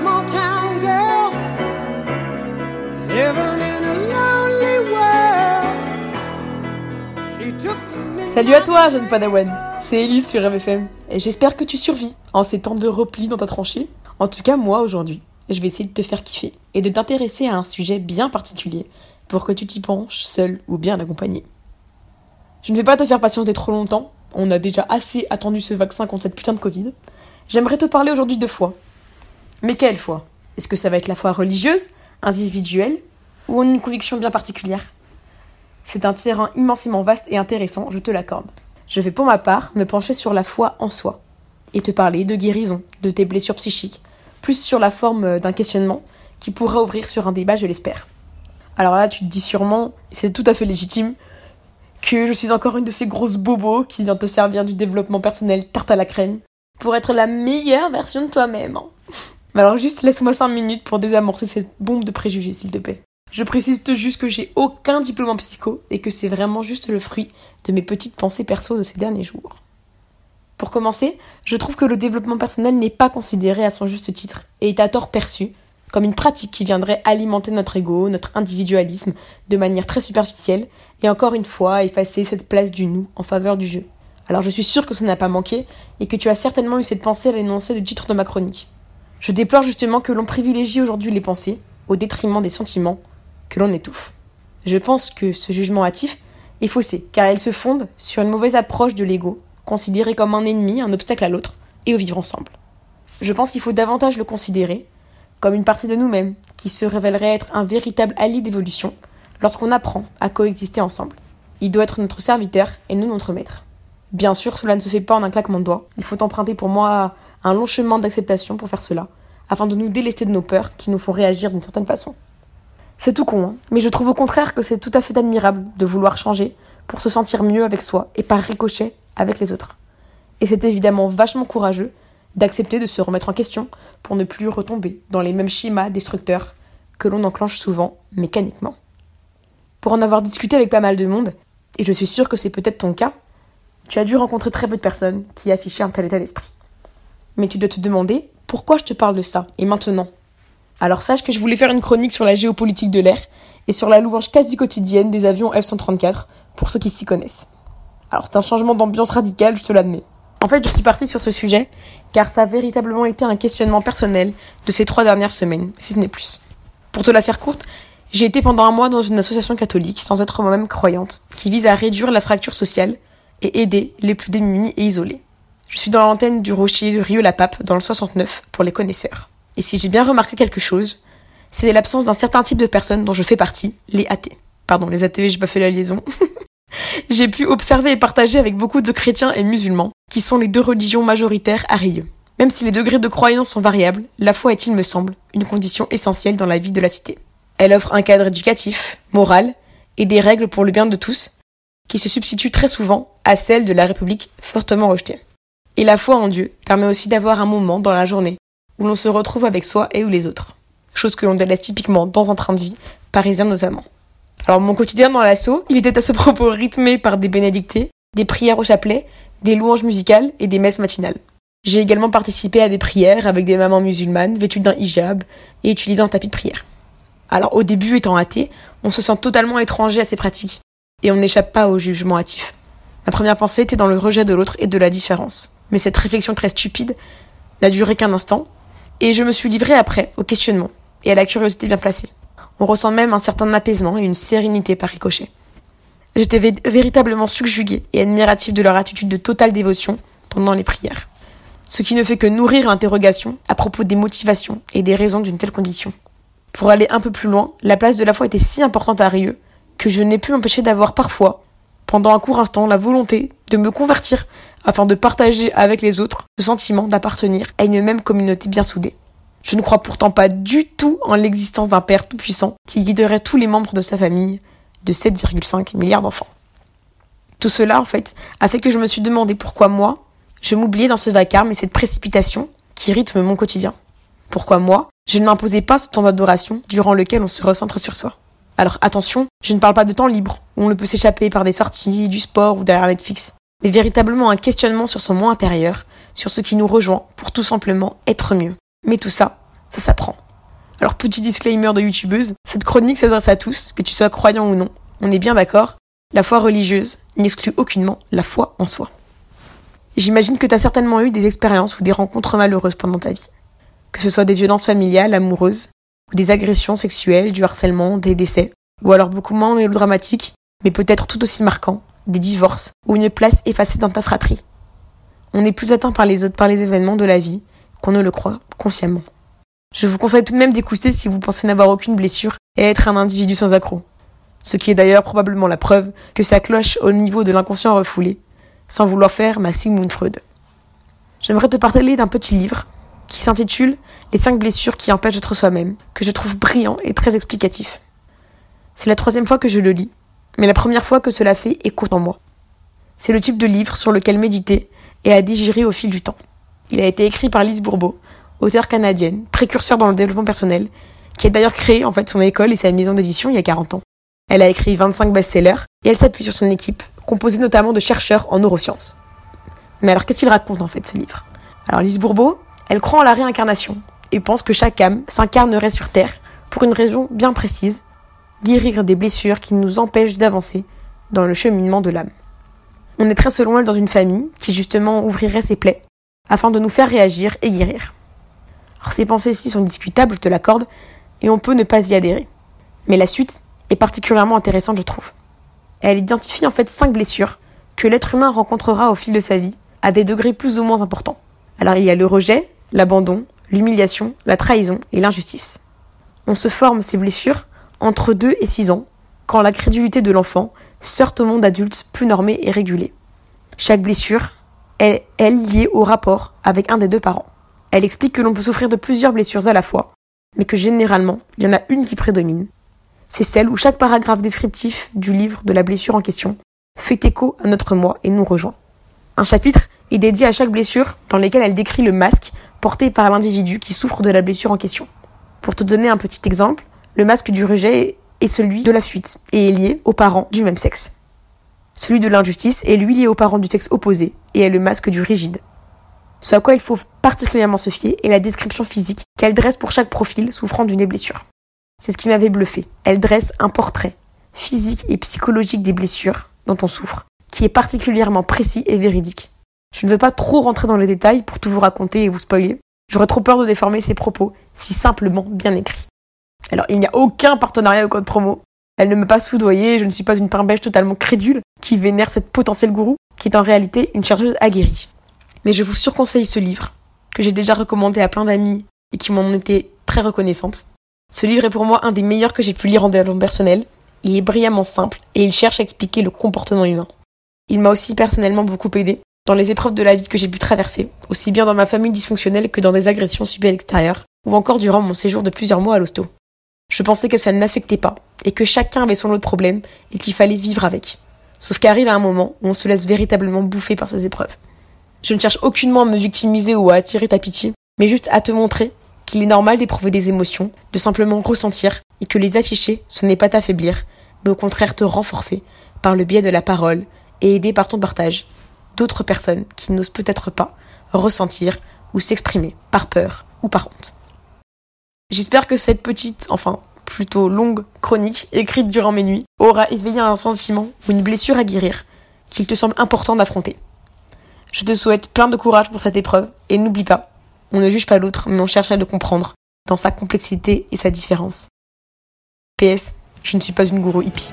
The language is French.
small town girl living in a lonely world. She took the Salut à toi, jeune padawan C'est Elise sur MFM, et j'espère que tu survis en ces temps de repli dans ta tranchée. En tout cas, moi, aujourd'hui, je vais essayer de te faire kiffer et de t'intéresser à un sujet bien particulier pour que tu t'y penches, seul ou bien accompagné. Je ne vais pas te faire patienter trop longtemps, on a déjà assez attendu ce vaccin contre cette putain de Covid. J'aimerais te parler aujourd'hui de foi. Mais quelle foi? Est-ce que ça va être la foi religieuse, individuelle, ou en une conviction bien particulière? C'est un terrain immensément vaste et intéressant, je te l'accorde. Je vais pour ma part me pencher sur la foi en soi, et te parler de guérison, de tes blessures psychiques, plus sur la forme d'un questionnement qui pourra ouvrir sur un débat, je l'espère. Alors là, tu te dis sûrement, c'est tout à fait légitime, que je suis encore une de ces grosses bobos qui vient te servir du développement personnel tarte à la crème pour être la meilleure version de toi-même. Alors juste laisse-moi 5 minutes pour désamorcer cette bombe de préjugés, s'il te plaît. Je précise juste que j'ai aucun diplôme en psycho et que c'est vraiment juste le fruit de mes petites pensées perso de ces derniers jours. Pour commencer, je trouve que le développement personnel n'est pas considéré à son juste titre et est à tort perçu comme une pratique qui viendrait alimenter notre ego, notre individualisme de manière très superficielle et encore une fois effacer cette place du nous en faveur du jeu. Alors je suis sûre que ça n'a pas manqué et que tu as certainement eu cette pensée à l'énoncé du titre de ma chronique. Je déplore justement que l'on privilégie aujourd'hui les pensées au détriment des sentiments que l'on étouffe. Je pense que ce jugement hâtif est faussé car il se fonde sur une mauvaise approche de l'ego, considéré comme un ennemi, un obstacle à l'autre et au vivre ensemble. Je pense qu'il faut davantage le considérer comme une partie de nous-mêmes qui se révélerait être un véritable allié d'évolution lorsqu'on apprend à coexister ensemble. Il doit être notre serviteur et non notre maître. Bien sûr, cela ne se fait pas en un claquement de doigts. Il faut emprunter pour moi un long chemin d'acceptation pour faire cela, afin de nous délester de nos peurs qui nous font réagir d'une certaine façon. C'est tout con, hein, mais je trouve au contraire que c'est tout à fait admirable de vouloir changer pour se sentir mieux avec soi et par ricochet avec les autres. Et c'est évidemment vachement courageux d'accepter de se remettre en question pour ne plus retomber dans les mêmes schémas destructeurs que l'on enclenche souvent mécaniquement. Pour en avoir discuté avec pas mal de monde, et je suis sûre que c'est peut-être ton cas, tu as dû rencontrer très peu de personnes qui affichaient un tel état d'esprit. Mais tu dois te demander pourquoi je te parle de ça, et maintenant? Alors sache que je voulais faire une chronique sur la géopolitique de l'air et sur la louange quasi quotidienne des avions F-134, pour ceux qui s'y connaissent. Alors c'est un changement d'ambiance radical, je te l'admets. En fait, je suis partie sur ce sujet car ça a véritablement été un questionnement personnel de ces trois dernières semaines, si ce n'est plus. Pour te la faire courte, j'ai été pendant un mois dans une association catholique, sans être moi-même croyante, qui vise à réduire la fracture sociale et aider les plus démunis et isolés. Je suis dans l'antenne du Rocher de Rio-la-Pape, dans le 69, pour les connaisseurs. Et si j'ai bien remarqué quelque chose, c'est l'absence d'un certain type de personnes dont je fais partie, les athées. Pardon, les athées, j'ai pas fait la liaison. j'ai pu observer et partager avec beaucoup de chrétiens et musulmans, qui sont les deux religions majoritaires à Rieux. Même si les degrés de croyance sont variables, la foi est, il me semble, une condition essentielle dans la vie de la cité. Elle offre un cadre éducatif, moral, et des règles pour le bien de tous, qui se substituent très souvent à celles de la République fortement rejetée. Et la foi en Dieu permet aussi d'avoir un moment dans la journée où l'on se retrouve avec soi et ou les autres. Chose que l'on délaisse typiquement dans un train de vie, parisien notamment. Alors mon quotidien dans l'assaut, il était à ce propos rythmé par des bénédictés, des prières au chapelet, des louanges musicales et des messes matinales. J'ai également participé à des prières avec des mamans musulmanes vêtues d'un hijab et utilisant un tapis de prière. Alors au début, étant athée, on se sent totalement étranger à ces pratiques et on n'échappe pas au jugement hâtif. Ma première pensée était dans le rejet de l'autre et de la différence. Mais cette réflexion très stupide n'a duré qu'un instant et je me suis livrée après au questionnement et à la curiosité bien placée. On ressent même un certain apaisement et une sérénité par ricochet. J'étais vé- véritablement subjuguée et admirative de leur attitude de totale dévotion pendant les prières. Ce qui ne fait que nourrir l'interrogation à propos des motivations et des raisons d'une telle condition. Pour aller un peu plus loin, la place de la foi était si importante à Rieux que je n'ai pu m'empêcher d'avoir parfois, pendant un court instant, la volonté de me convertir afin de partager avec les autres le sentiment d'appartenir à une même communauté bien soudée. Je ne crois pourtant pas du tout en l'existence d'un Père tout-puissant qui guiderait tous les membres de sa famille de 7,5 milliards d'enfants. Tout cela, en fait, a fait que je me suis demandé pourquoi moi, je m'oubliais dans ce vacarme et cette précipitation qui rythme mon quotidien. Pourquoi moi, je ne m'imposais pas ce temps d'adoration durant lequel on se recentre sur soi. Alors attention, je ne parle pas de temps libre, où on ne peut s'échapper par des sorties, du sport ou derrière Netflix, mais véritablement un questionnement sur son moi intérieur, sur ce qui nous rejoint pour tout simplement être mieux. Mais tout ça, ça s'apprend. Alors petit disclaimer de youtubeuse, cette chronique s'adresse à tous, que tu sois croyant ou non. On est bien d'accord, la foi religieuse n'exclut aucunement la foi en soi. J'imagine que tu as certainement eu des expériences ou des rencontres malheureuses pendant ta vie. Que ce soit des violences familiales, amoureuses, ou des agressions sexuelles, du harcèlement, des décès, ou alors beaucoup moins mélodramatiques, mais peut-être tout aussi marquants, des divorces, ou une place effacée dans ta fratrie. On est plus atteint par les autres, par les événements de la vie, qu'on ne le croit consciemment. Je vous conseille tout de même d'écouter si vous pensez n'avoir aucune blessure et être un individu sans accroc. Ce qui est d'ailleurs probablement la preuve que ça cloche au niveau de l'inconscient refoulé, sans vouloir faire ma Sigmund Freud. J'aimerais te parler d'un petit livre qui s'intitule Les cinq blessures qui empêchent d'être soi-même, que je trouve brillant et très explicatif. C'est la troisième fois que je le lis, mais la première fois que cela fait écho en moi. C'est le type de livre sur lequel méditer et à digérer au fil du temps. Il a été écrit par Lise Bourbeau, auteure canadienne, précurseur dans le développement personnel, qui a d'ailleurs créé en fait son école et sa maison d'édition il y a 40 ans. Elle a écrit 25 best-sellers et elle s'appuie sur son équipe, composée notamment de chercheurs en neurosciences. Mais alors qu'est-ce qu'il raconte en fait ce livre? Alors Lise Bourbeau, elle croit en la réincarnation et pense que chaque âme s'incarnerait sur Terre pour une raison bien précise, guérir des blessures qui nous empêchent d'avancer dans le cheminement de l'âme. On est très selon elle dans une famille qui justement ouvrirait ses plaies afin de nous faire réagir et guérir. Alors ces pensées-ci sont discutables, je te l'accorde, et on peut ne pas y adhérer. Mais la suite est particulièrement intéressante, je trouve. Elle identifie en fait cinq blessures que l'être humain rencontrera au fil de sa vie, à des degrés plus ou moins importants. Alors il y a le rejet, l'abandon, l'humiliation, la trahison et l'injustice. On se forme ces blessures entre 2 et 6 ans, quand la crédulité de l'enfant sort au monde adulte plus normé et régulé. Chaque blessure est, est liée au rapport avec un des deux parents. Elle explique que l'on peut souffrir de plusieurs blessures à la fois, mais que généralement, il y en a une qui prédomine. C'est celle où chaque paragraphe descriptif du livre de la blessure en question fait écho à notre moi et nous rejoint. Un chapitre est dédié à chaque blessure dans lequel elle décrit le masque porté par l'individu qui souffre de la blessure en question. Pour te donner un petit exemple, le masque du rejet est celui de la fuite et est lié aux parents du même sexe. Celui de l'injustice est lui lié aux parents du sexe opposé et est le masque du rigide. Ce à quoi il faut particulièrement se fier est la description physique qu'elle dresse pour chaque profil souffrant d'une blessure. C'est ce qui m'avait bluffé. Elle dresse un portrait physique et psychologique des blessures dont on souffre, qui est particulièrement précis et véridique. Je ne veux pas trop rentrer dans les détails pour tout vous raconter et vous spoiler. J'aurais trop peur de déformer ses propos, si simplement bien écrits. Alors, il n'y a aucun partenariat au code promo. Elle ne me pas soudoyer, je ne suis pas une pimbèche totalement crédule qui vénère cette potentielle gourou, qui est en réalité une chercheuse aguerrie. Mais je vous surconseille ce livre, que j'ai déjà recommandé à plein d'amis et qui m'en été très reconnaissantes. Ce livre est pour moi un des meilleurs que j'ai pu lire en développement personnel. Il est brillamment simple et il cherche à expliquer le comportement humain. Il m'a aussi personnellement beaucoup aidé dans les épreuves de la vie que j'ai pu traverser, aussi bien dans ma famille dysfonctionnelle que dans des agressions subies à l'extérieur, ou encore durant mon séjour de plusieurs mois à l'hosto. Je pensais que ça ne m'affectait pas, et que chacun avait son lot de problèmes, et qu'il fallait vivre avec. Sauf qu'arrive un moment où on se laisse véritablement bouffer par ces épreuves. Je ne cherche aucunement à me victimiser ou à attirer ta pitié, mais juste à te montrer qu'il est normal d'éprouver des émotions, de simplement ressentir, et que les afficher, ce n'est pas t'affaiblir, mais au contraire te renforcer, par le biais de la parole, et aider par ton partage, d'autres personnes qui n'osent peut-être pas ressentir ou s'exprimer par peur ou par honte. J'espère que cette petite, enfin plutôt longue chronique écrite durant mes nuits aura éveillé un sentiment ou une blessure à guérir qu'il te semble important d'affronter. Je te souhaite plein de courage pour cette épreuve et n'oublie pas, on ne juge pas l'autre mais on cherche à le comprendre dans sa complexité et sa différence. PS, je ne suis pas une gourou hippie.